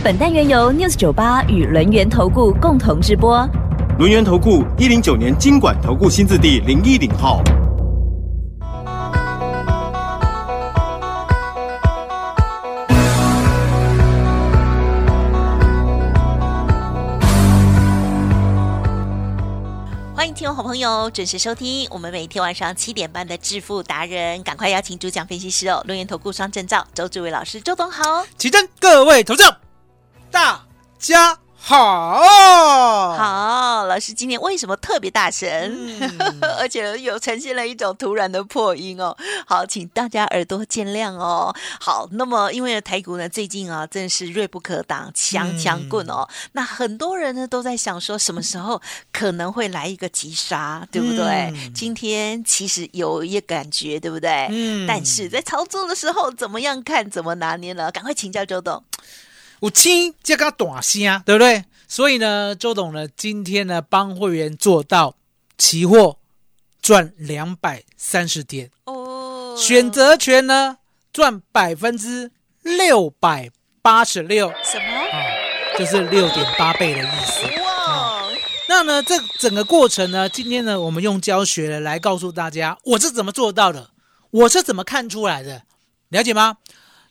本单元由 News 九八与轮源投顾共同直播。轮源投顾一零九年经管投顾新字第零一零号。欢迎听众好朋友准时收听我们每天晚上七点半的致富达人，赶快邀请主讲分析师哦，轮源投顾双证照周志伟老师，周董好。起真，各位投众，大家好。好，老师今天为什么特别大声？嗯 而且有呈现了一种突然的破音哦。好，请大家耳朵见谅哦。好，那么因为台股呢最近啊真的是锐不可挡，强强棍哦。那很多人呢都在想说什么时候可能会来一个急杀，对不对？嗯今天其实有一个感觉，对不对？嗯但是在操作的时候怎么样看，怎么拿捏呢？赶快请教周董。有轻这个短声，对不对？所以呢，周董呢今天呢帮会员做到期货赚两百三十点，哦选择权呢赚百分之六百八十六，什么？啊，就是六点八倍的意思。哇！那呢，这整个过程呢，今天呢，我们用教学呢来告诉大家，我是怎么做到的，我是怎么看出来的，了解吗？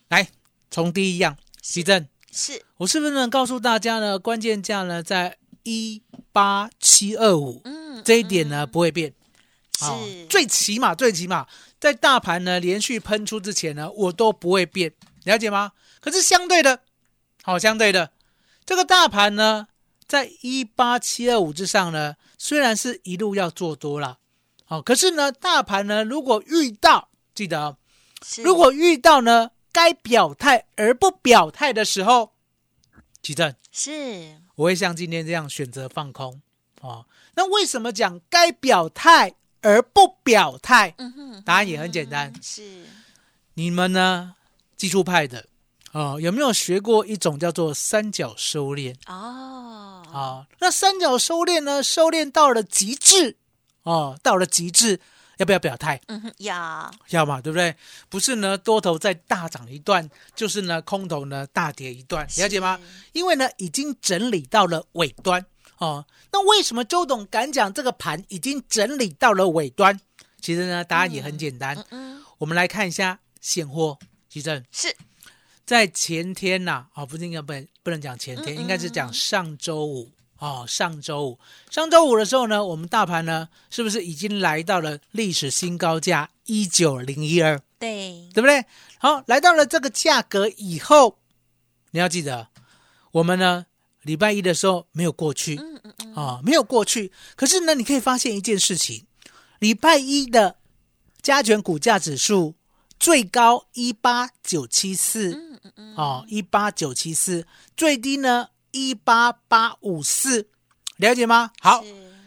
来，从第一样，奇正，是我是不是能告诉大家呢？关键价呢在一八七二五，嗯这一点呢不会变。哦是最起码最起码在大盘呢连续喷出之前呢，我都不会变，了解吗？可是相对的，好、相对的，这个大盘呢，在一八七二五之上呢，虽然是一路要做多了，好、可是呢，大盘呢如果遇到，记得哦，如果遇到呢该表态而不表态的时候，奇正，是。我会像今天这样选择放空哦。那为什么讲该表态而不表态？嗯哼，答案也很简单。嗯，是。你们呢，技术派的哦，有没有学过一种叫做三角收敛？哦，啊、那三角收敛呢，收敛到了极致哦，到了极致，要不要表态？嗯哼，要要嘛，对不对？不是呢，多头再大涨一段，就是呢，空头呢大跌一段，了解吗？因为呢，已经整理到了尾端哦。那为什么周董敢讲这个盘已经整理到了尾端？其实呢，答案也很简单。嗯，我们来看一下现货，奇正是在前天呐、啊，不是应该不能不能讲前天，嗯嗯应该是讲上周五哦。上周五，上周五的时候呢，我们大盘呢，是不是已经来到了历史新高价一九零一二？对，对不对？好，来到了这个价格以后，你要记得，我们呢礼拜一的时候没有过去嗯嗯嗯，啊、没有过去。可是呢，你可以发现一件事情，礼拜一的加权股价指数最高一八九七四嗯嗯嗯，哦，一八九七四，最低呢一八八五四，了解吗？好，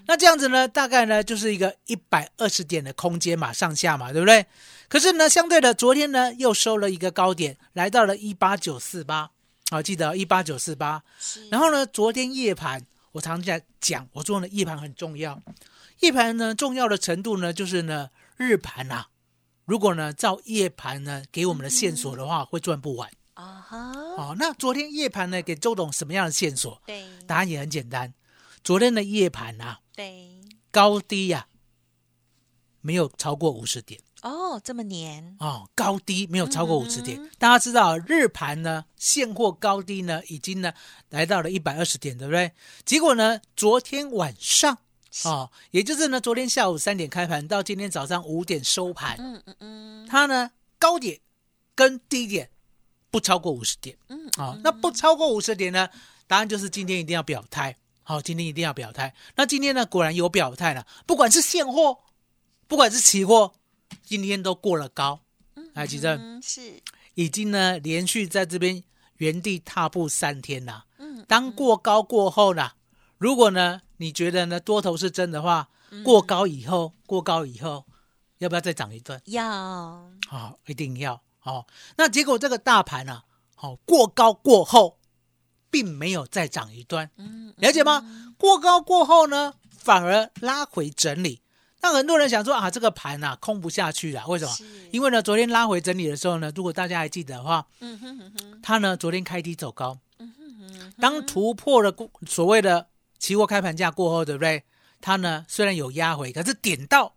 那这样子呢，大概呢就是一个一百二十点的空间嘛，上下嘛，对不对？可是呢，相对的，昨天呢又收了一个高点，来到了一八九四八，好，记得一八九四八。然后呢，昨天夜盘，我常在讲，我说呢夜盘很重要，夜盘呢重要的程度呢，就是呢日盘啊，如果呢照夜盘呢给我们的线索的话，会赚不完。啊哈，哦，那昨天夜盘呢给周董什么样的线索？对。答案也很简单，昨天的夜盘啊，对，高低呀、没有超过五十点。哦，这么黏，哦，高低没有超过五十点。嗯大家知道日盘呢，现货高低呢已经呢来到了一百二十点，对不对？结果呢，昨天晚上哦，也就是呢昨天下午三点开盘到今天早上五点收盘，嗯嗯嗯。它呢高点跟低点不超过五十点。嗯，啊、那不超过五十点呢？答案就是今天一定要表态。好、今天一定要表态。那今天呢，果然有表态了，不管是现货，不管是期货，今天都过了高。来，吉正嗯是，已经呢连续在这边原地踏步三天了。嗯嗯，当过高过后呢，如果呢你觉得呢多头是真的话，嗯过高以后，过高以后，要不要再涨一段？要好、一定要哦。那结果这个大盘呢、好、过高过后，并没有再涨一段，嗯了解吗？过高过后呢，反而拉回整理。那很多人想说啊，这个盘啊空不下去了，为什么？因为呢，昨天拉回整理的时候呢，如果大家还记得的话，嗯哼哼哼，它呢昨天开低走高，嗯哼哼，当突破了过所谓的期货开盘价过后，对不对？它呢虽然有压回，可是点到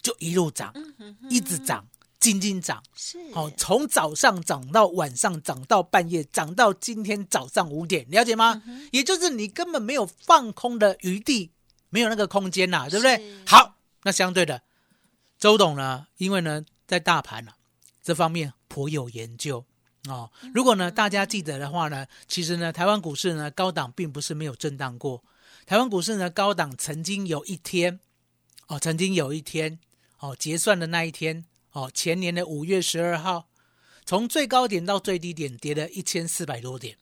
就一路涨，嗯哼哼，一直涨，静静涨。是哦，从早上涨到晚上，涨到半夜，涨到今天早上五点，了解吗？也就是你根本没有放空的余地，没有那个空间呐、对不对？好，那相对的，周董呢，因为呢在大盘啊这方面颇有研究哦。如果呢大家记得的话呢，其实呢台湾股市呢高档并不是没有震荡过，台湾股市呢高档曾经有一天哦，曾经有一天哦结算的那一天哦，前年的五月十二号，从最高点到最低点跌了一千四百多点，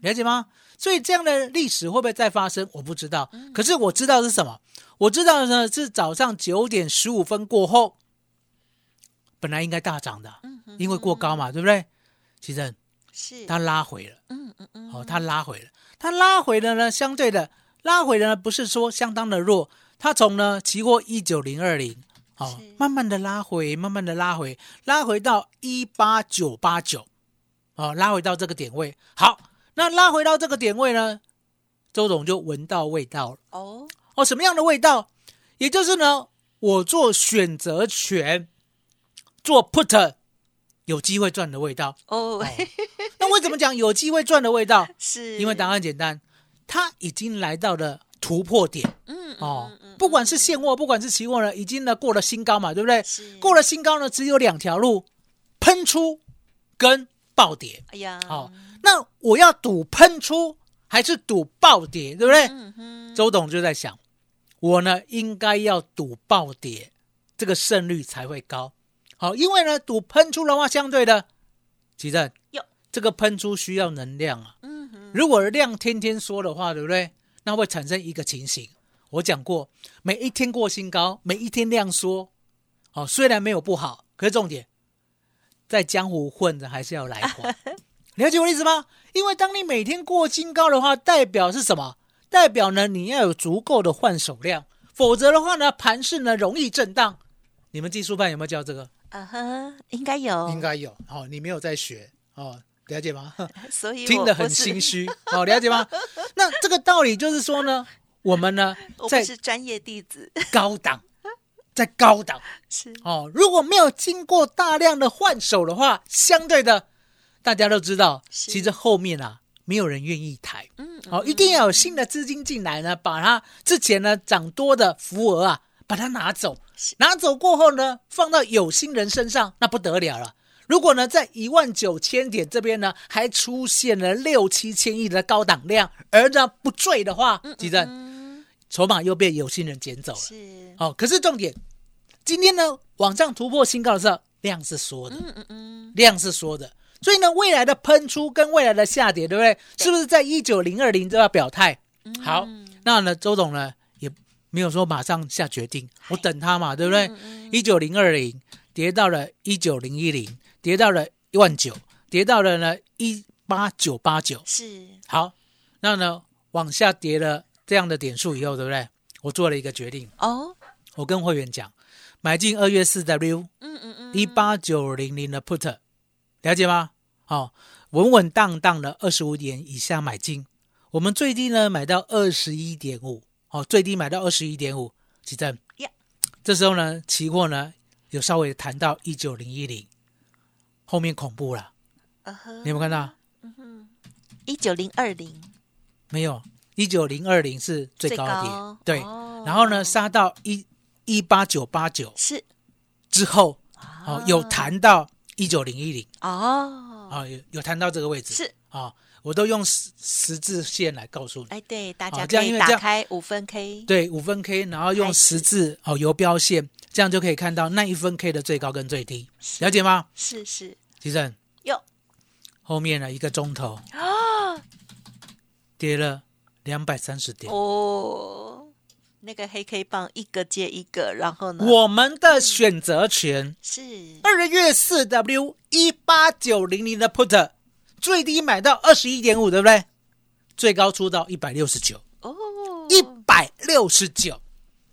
了解吗？所以这样的历史会不会再发生？我不知道。可是我知道是什么？我知道呢是早上九点十五分过后，本来应该大涨的，因为过高嘛，对不对？其实是，它拉回了，嗯嗯嗯，哦，它拉回了，它拉回了呢，相对的拉回了呢，不是说相当的弱，它从呢期货一九零二零，哦，慢慢的拉回，慢慢的拉回，拉回到一八九八九，哦，拉回到这个点位。好，那拉回到这个点位呢，周总就闻到味道了。哦，哦，什么样的味道？也就是呢，我做选择权，做 put 有机会赚的味道。哦，那为什么讲有机会赚的味道？是因为答案简单，它已经来到了突破点嗯哦不管是现货，不管是期货呢，已经呢过了新高嘛，对不对？过了新高呢，只有两条路：喷出跟暴跌。哎呀，好、那我要赌喷出还是赌暴跌，对不对？周董就在想，我呢应该要赌暴跌，这个胜率才会高。好，因为呢赌喷出的话，相对的，奇正哟，这个喷出需要能量啊。如果量天天缩的话，对不对？那会产生一个情形，我讲过，每一天过新高，每一天量缩，哦，虽然没有不好，可是重点在江湖混着还是要来还，了解我的意思吗？因为当你每天过新高的话，代表是什么？代表呢你要有足够的换手量，否则的话呢，盘势呢容易震荡。你们技术班有没有教这个？啊哈，应该有，应，该有哦，你没有在学哦，了解吗？所以听得很心，虚哦，了解吗？那这个道理就是说呢，我们呢 在是专业弟子，高档，在高档 是。哦，如果没有经过大量的换手的话，相对的，大家都知道，其实后面啊没有人愿意抬嗯，哦，一定要有新的资金进来呢，把它之前呢涨多的浮额啊，把它拿走，拿走过后呢，放到有心人身上，那不得了了。如果呢，在一万九千点这边呢，还出现了六七千亿的高档量，而呢不坠的话，吉正嗯，筹码又被有心人捡走了。是，哦，可是重点，今天呢往上突破新高的时候，量是缩的，嗯嗯嗯，量是缩的，所以呢，未来的喷出跟未来的下跌，对不对？是不是在一九零二零都要表态？好，那呢，周总呢也没有说马上下决定，我等他嘛，对不对？一九零二零跌到了一九零一零，跌到了一万九，跌到了呢一八九八九。是，好，那呢往下跌了这样的点数以后，对不对？我做了一个决定，哦，我跟会员讲，买进二月四 W 嗯嗯嗯，一八九零零的 put，了解吗？好、稳稳当当的二十五点以下买进，我们最低呢买到二十一点五，哦，最低买到二十一点五，几正。呀这时候呢，期货呢有稍微谈到一九零一零，后面恐怖了，啊呵你有没有看到？嗯哼。一九零二零。没有，一九零二零是最高点，高对，哦然后呢杀到一一八九八九是之后，哦，有谈到一九零一零，哦，啊，有有谈到这个位置，是啊，我都用十十字线来告诉你，哎，对，大家可以这样因为这样打开五分 K，对，五分 K，然后用十字哦游标线，这样就可以看到那一分 K 的最高跟最低，了解吗？是是，其实哟后面呢一个钟头，啊，跌了两百三十点。哦，那个黑 K 棒一个接一个，然后呢？我们的选择权是二月四 W 一八九零零的 put 最低买到二十一点五，对不对？最高出到一百六十九，哦，一百六十九，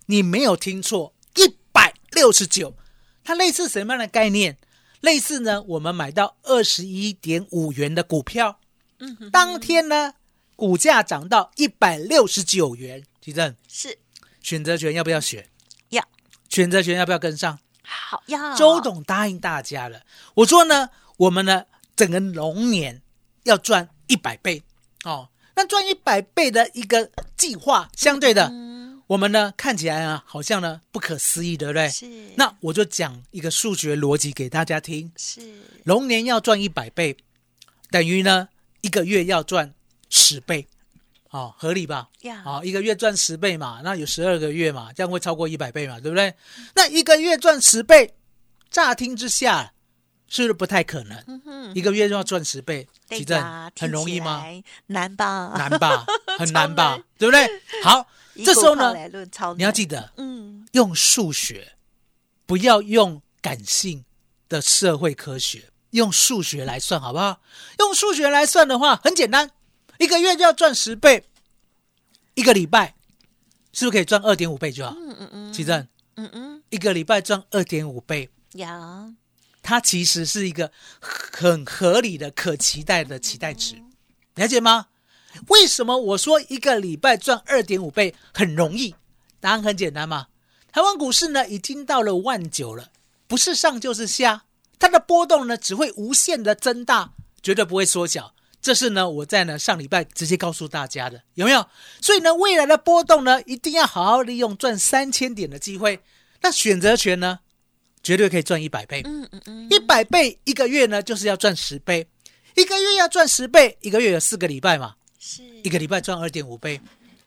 你没有听错，一百六十九。它类似什么样的概念？类似呢，我们买到二十一点五元的股票，嗯哼，当天呢，股价涨到一百六十九元。提正，是选择权要不要选？要选择权要不要跟上？好要周董答应大家了，我说呢，我们呢整个龙年要赚一百倍哦。那赚一百倍的一个计划，相对的，嗯我们呢看起来啊，好像呢不可思议，对不对？是那我就讲一个数学逻辑给大家听：是龙年要赚一百倍，等于呢一个月要赚十倍，哦，合理吧？呀好、一个月赚十倍嘛，那有十二个月嘛，这样会超过一百倍嘛，对不对？那一个月赚十倍，乍听之下是不是不太可能？嗯，一个月就要赚十倍，对其正呀很容易吗？？难吧？难吧，很 难吧难，对不对？好，这时候呢你要记得嗯，用数学，不要用感性的社会科学，用数学来算好不好？用数学来算的话，很简单，一个月就要赚十倍，一个礼拜是不是可以赚二点五倍就好？嗯嗯嗯，奇正，嗯嗯一个礼拜赚二点五倍，有，它其实是一个很合理的、可期待的期待值，了解吗？为什么我说一个礼拜赚二点五倍很容易？答案很简单嘛。台湾股市呢已经到了万九了，不是上就是下，它的波动呢只会无限的增大，绝对不会缩小。这是呢我在呢上礼拜直接告诉大家的，有没有？所以呢未来的波动呢一定要好好利用赚三千点的机会。那选择权呢，绝对可以赚一百倍。嗯嗯嗯，一百倍一个月呢，就是要赚十倍，一个月要赚十倍，一个月有四个礼拜嘛，是一个礼拜赚二点五倍，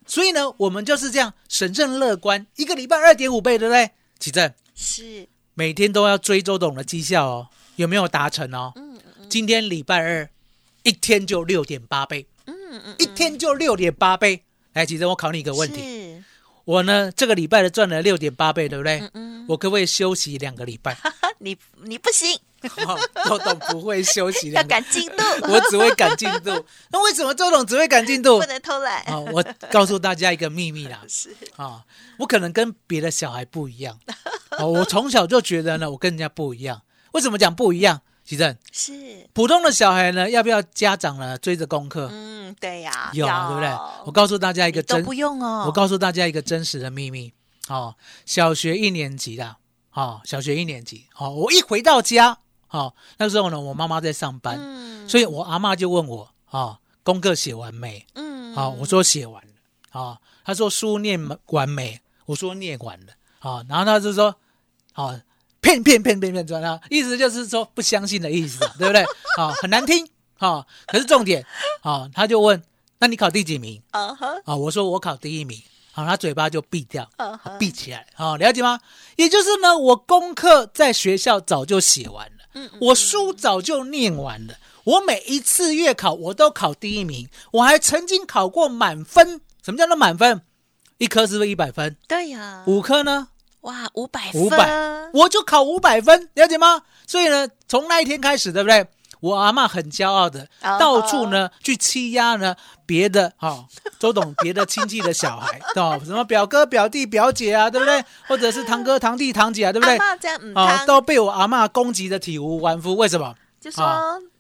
所以呢，我们就是这样审慎乐观，一个礼拜二点五倍，对不对？启正是，每天都要追周董的绩效哦，有没有达成哦？嗯嗯今天礼拜二，一天就六点八倍，嗯嗯，一天就六点八倍。来，其实，我考你一个问题，我呢这个礼拜的赚了六点八倍，对不对？嗯嗯，我可不可以休息两个礼拜？你你不行，哦周董不会休息要两个赶进度，我只会赶进度。那为什么周董只会赶进度不？能偷懒，啊、我告诉大家一个秘密啦，是啊、我可能跟别的小孩不一样。哦，我从小就觉得呢，我跟人家不一样。为什么讲不一样？其正，是，普通的小孩呢，要不要家长呢追着功课？嗯，对呀，有对不对？我告诉大家一个真，都不用哦，我告诉大家一个真实的秘密。哦，小学一年级的，哦，小学一年级，哦，我一回到家，哦，那时候呢，我妈妈在上班，嗯，所以我阿妈就问我，哦，功课写完没？嗯，好、我说写完了。啊、他说书念完没？我说念完了。啊、然后他就说，啊、骗骗骗骗骗转啊，意思就是说不相信的意思，对不对？啊、很难听。啊、可是重点，啊、他就问，那你考第几名？嗯哼，啊、我说我考第一名。好、他嘴巴就闭掉，闭起来。好、了解吗？也就是呢，我功课在学校早就写完了。嗯，嗯我书早就念完了，我每一次月考我都考第一名，我还曾经考过满分。什么叫做满分？一科是不是一百分？对呀，五科呢？哇，五百五分百，我就考五百分，了解吗？所以呢，从那一天开始，对不对？我阿嬷很骄傲的，哦到处呢去欺压呢别的哈、哦，周 董别的亲戚的小孩，哦，什么表哥、表弟、表姐啊，对不对？或者是堂哥、堂弟、堂姐啊，对不对？啊、他都被我阿嬷攻击的体无完肤。为什么？就说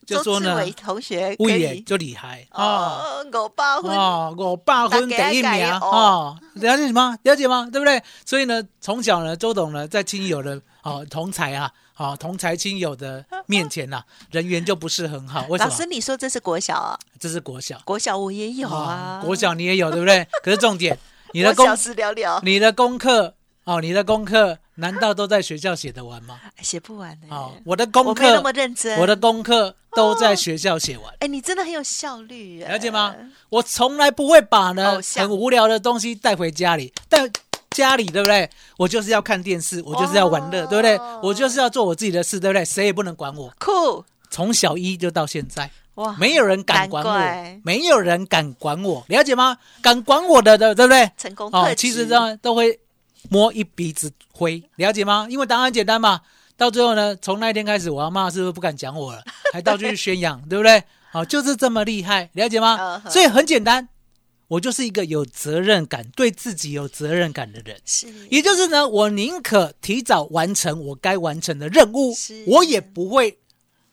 就说呢同学可以就厉害啊！哦，五八分，哦，我爸婚第一名哦，了解什么？了解吗？对不对？所以呢，从小呢，周董呢，在亲友的哦同才啊，哦同才亲友的面前呐、人缘就不是很好。为什么？老师，你说这是国小啊？这是国小，国小我也有啊，哦国小你也有对不对？可是重点，你的功我小事了了，你的功课哦，你的功课难道都在学校写得完吗？写不完的。哦，我的功我没那么课，认真。我的功课都在学校写完。哎，你真的很有效率，了解吗？？我从来不会把呢很无聊的东西带回家里，带家里对不对？我就是要看电视，我就是要玩乐，哦对不对？我就是要做我自己的事，对不对？谁也不能管我。酷从小一就到现在，哇没有人敢管我，没有人敢管我，了解吗？敢管我的的，对不对？成功特哦，其实呢都会摸一鼻子灰，了解吗？因为答案简单嘛。到最后呢，从那一天开始，我阿妈是不是不敢讲我了？还到处去宣扬，对不对？好、就是这么厉害，了解吗所以很简单，我就是一个有责任感、对自己有责任感的人。是也就是呢，我宁可提早完成我该完成的任务，我也不会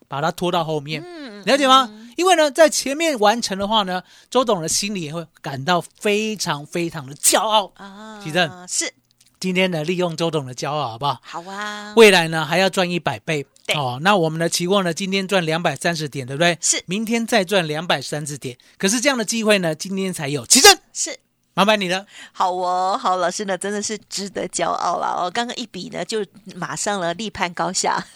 把它拖到后面。嗯了解吗？因为呢，在前面完成的话呢，周董的心里也会感到非常非常的骄傲。啊奇正是今天呢，利用周董的骄傲，好不好？好啊，未来呢还要赚一百倍对哦。那我们的期望呢，今天赚两百三十点，对不对？是明天再赚两百三十点。可是这样的机会呢，今天才有。奇正，是麻烦你了。好哦，好老师呢真的是值得骄傲了哦。刚刚一比呢，就马上了立判高下。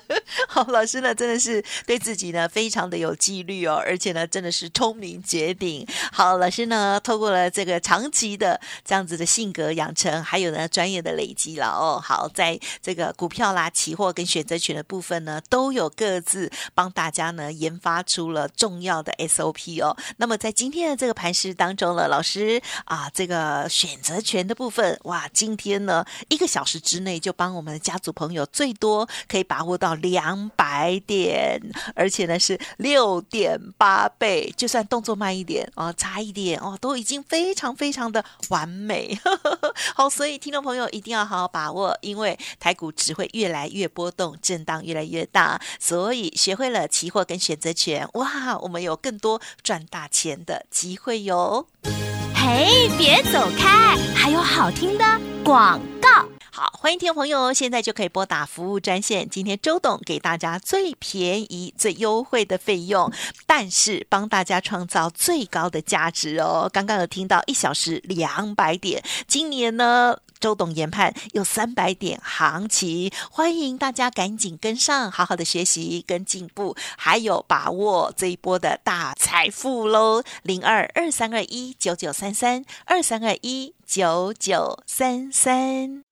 好，老师呢真的是对自己呢非常的有纪律哦，而且呢真的是聪明绝顶。好，老师呢透过了这个长期的这样子的性格养成，还有呢专业的累积了哦。好，在这个股票啦、期货跟选择权的部分呢，都有各自帮大家呢研发出了重要的 SOP 哦。那么在今天的这个盘势当中呢，老师啊，这个选择权的部分，哇，今天呢一个小时之内就帮我们的家族朋友最多可以把握到两百点，而且呢是六点八倍，就算动作慢一点哦，差一点哦，都已经非常非常的完美。好，所以听众朋友一定要好好把握，因为台股只会越来越波动，震荡越来越大，所以学会了期货跟选择权，哇，我们有更多赚大钱的机会哟。嘿，别走开，还有好听的广告。好，欢迎听众朋友，现在就可以拨打服务专线。今天周董给大家最便宜、最优惠的费用，但是帮大家创造最高的价值哦。刚刚有听到一小时两百点，今年呢？周董研判有三百点行情，欢迎大家赶紧跟上，好好的学习跟进步，还有把握这一波的大财富喽！零二二三二一九九三三二三二一九九三三。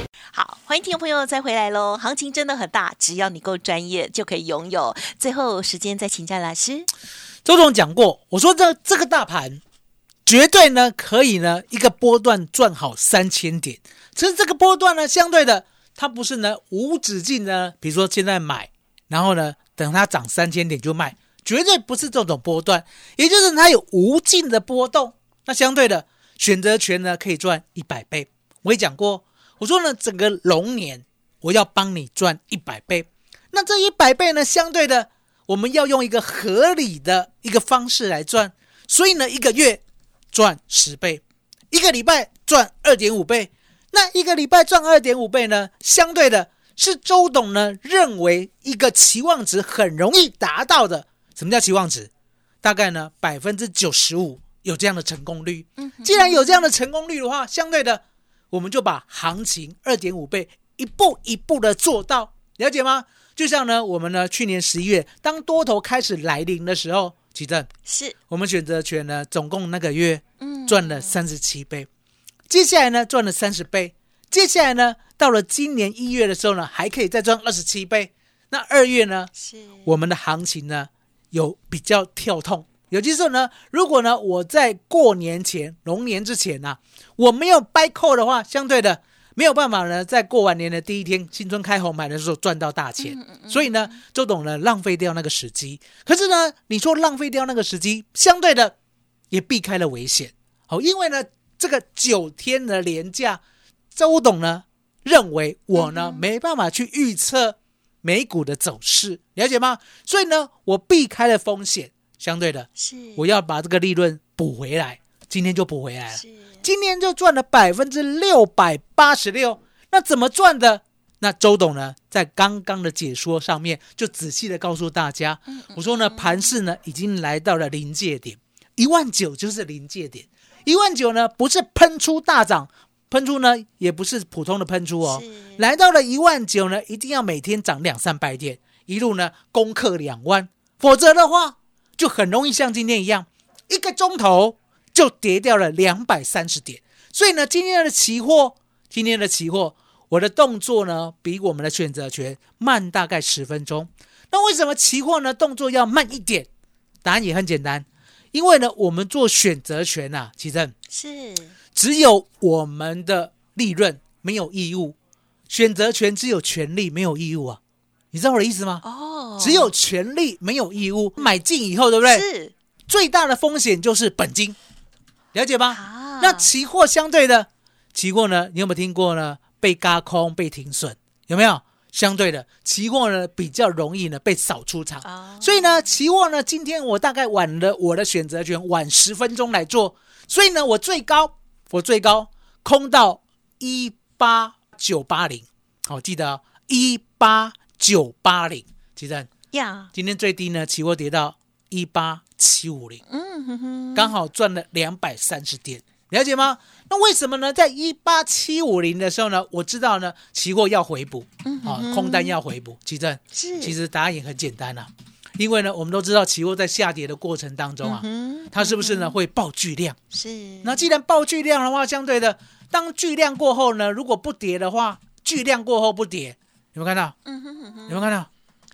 欢迎听众朋友再回来喽！行情真的很大，只要你够专业，就可以拥有。最后时间再请教老师，周总讲过，我说这这个大盘绝对呢可以呢一个波段赚好三千点。其实这个波段呢，相对的它不是呢无止境的，比如说现在买，然后呢等它涨三千点就卖，绝对不是这种波段，也就是它有无尽的波动。那相对的选择权呢可以赚一百倍。我也讲过，我说呢整个龙年我要帮你赚一百倍。那这一百倍呢，相对的我们要用一个合理的一个方式来赚，所以呢，一个月赚十倍，一个礼拜赚二点五倍。那一个礼拜赚二点五倍呢，相对的是周董呢认为一个期望值很容易达到的。什么叫期望值？大概呢百分之九十五有这样的成功率。既然有这样的成功率的话，相对的我们就把行情二点五倍一步一步的做到，了解吗？就像呢，我们呢去年十一月当多头开始来临的时候，奇正，是我们选择权呢总共那个月嗯赚了三十七倍，接下来呢赚了三十倍，接下来呢到了今年一月的时候呢还可以再赚二十七倍，那二月呢是我们的行情呢有比较跳痛。有些时候呢，如果呢我在过年前、龙年之前呢、我没有掰扣的话，相对的没有办法呢，在过完年的第一天，新春开红盘的时候赚到大钱。所以呢，周董呢浪费掉那个时机。可是呢，你说浪费掉那个时机，相对的也避开了危险。好，因为呢这个九天的连假，周董呢认为我呢没办法去预测美股的走势，了解吗？所以呢，我避开了风险。相对的，是，我要把这个利润补回来，今天就补回来了。今天就赚了百分之六百八十六，那怎么赚的？那周董呢，在刚刚的解说上面就仔细的告诉大家，我说呢，盘市呢已经来到了临界点，一万九就是临界点，一万九呢不是喷出大涨，喷出呢也不是普通的喷出哦，来到了一万九呢，一定要每天涨两三百点，一路呢攻克两万，否则的话就很容易像今天一样，一个钟头就跌掉了两百三十点。所以呢，今天的期货，今天的期货，我的动作呢比我们的选择权慢大概十分钟。那为什么期货呢动作要慢一点？答案也很简单，因为呢，我们做选择权呐，其正是只有我们的利润没有义务，选择权只有权利没有义务啊，你知道我的意思吗？哦，只有权利没有义务，买进以后，对不对？是最大的风险就是本金，了解吗？啊那期货相对的，期货呢，你有没有听过呢？被嘎空、被停损，有没有？相对的，期货呢比较容易呢被扫出场，啊所以呢，期货呢，今天我大概晚了我的选择权晚十分钟来做，所以呢，我最高我最高空到一八九八零，好，记得一八九八零，其实呀，今天最低呢，期货跌到一八七五零。嗯哼哼，刚好赚了两百三十点，了解吗？那为什么呢？在一八七五零的时候呢，我知道呢，期货要回补，啊，空单要回补。其正，嗯是其实答案也很简单啊，因为呢，我们都知道期货在下跌的过程当中啊，嗯它是不是呢会爆巨量？是那既然爆巨量的话，相对的，当巨量过后呢，如果不跌的话，巨量过后不跌，有没有看到？嗯哼哼哼有没有看到？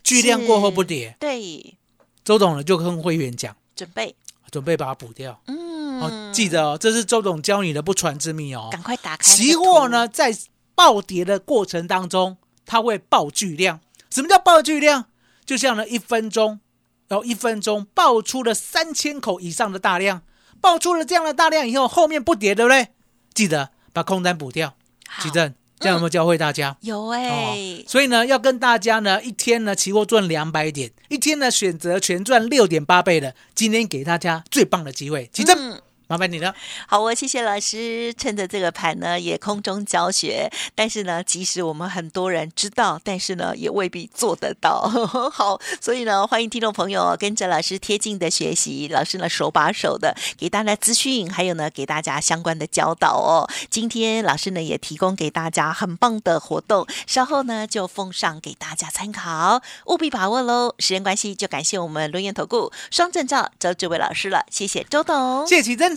巨量过后不跌，对，周董呢就跟会员讲，准备，准备把它补掉。嗯，哦，记得哦，这是周董教你的不传之秘哦。赶快打开期货呢，在暴跌的过程当中，它会爆巨量。什么叫爆巨量？就像呢，一分钟，然后一分钟爆出了三千口以上的大量，爆出了这样的大量以后，后面不跌，对不对？记得把空单补掉。好奇正，这样有没有教会大家？有哎、哦，所以呢，要跟大家呢，一天呢，期货赚两百点，一天呢，选择权赚六点八倍的。今天给大家最棒的机会，起正，嗯麻烦你了。好，我谢谢老师，趁着这个盘呢，也空中教学。但是呢，即使我们很多人知道，但是呢，也未必做得到。好，所以呢，欢迎听众朋友跟着老师贴近的学习，老师呢手把手的给大家资讯，还有呢给大家相关的教导哦。今天老师呢也提供给大家很棒的活动，稍后呢就奉上给大家参考，务必把握喽。时间关系，就感谢我们轮源投顾双证照周志伟老师了，谢谢周董。谢谢启真，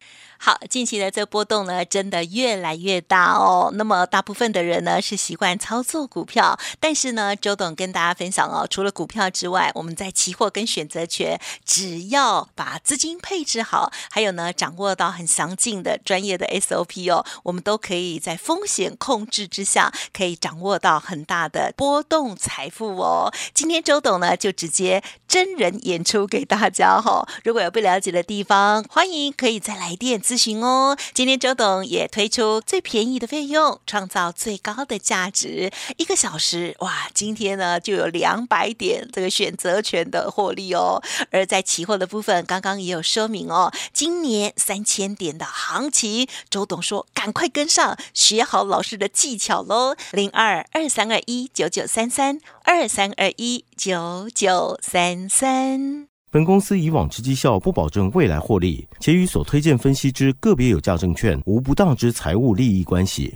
好，近期的这波动呢，真的越来越大哦。那么大部分的人呢是习惯操作股票，但是呢，周董跟大家分享哦，除了股票之外，我们在期货跟选择权，只要把资金配置好，还有呢掌握到很详尽的专业的 SOP 哦，我们都可以在风险控制之下，可以掌握到很大的波动财富哦。今天周董呢就直接真人演出给大家哈、哦，如果有不了解的地方，欢迎可以再来电咨询哦。今天周董也推出最便宜的费用，创造最高的价值，一个小时哇！今天呢就有两百点这个选择权的获利哦。而在期货的部分，刚刚也有说明哦，今年三千点的行情，周董说赶快跟上，学好老师的技巧喽。零二二三二一九九三三二三二一九九三三。本公司以往之绩效不保证未来获利，且与所推荐分析之个别有价证券无不当之财务利益关系。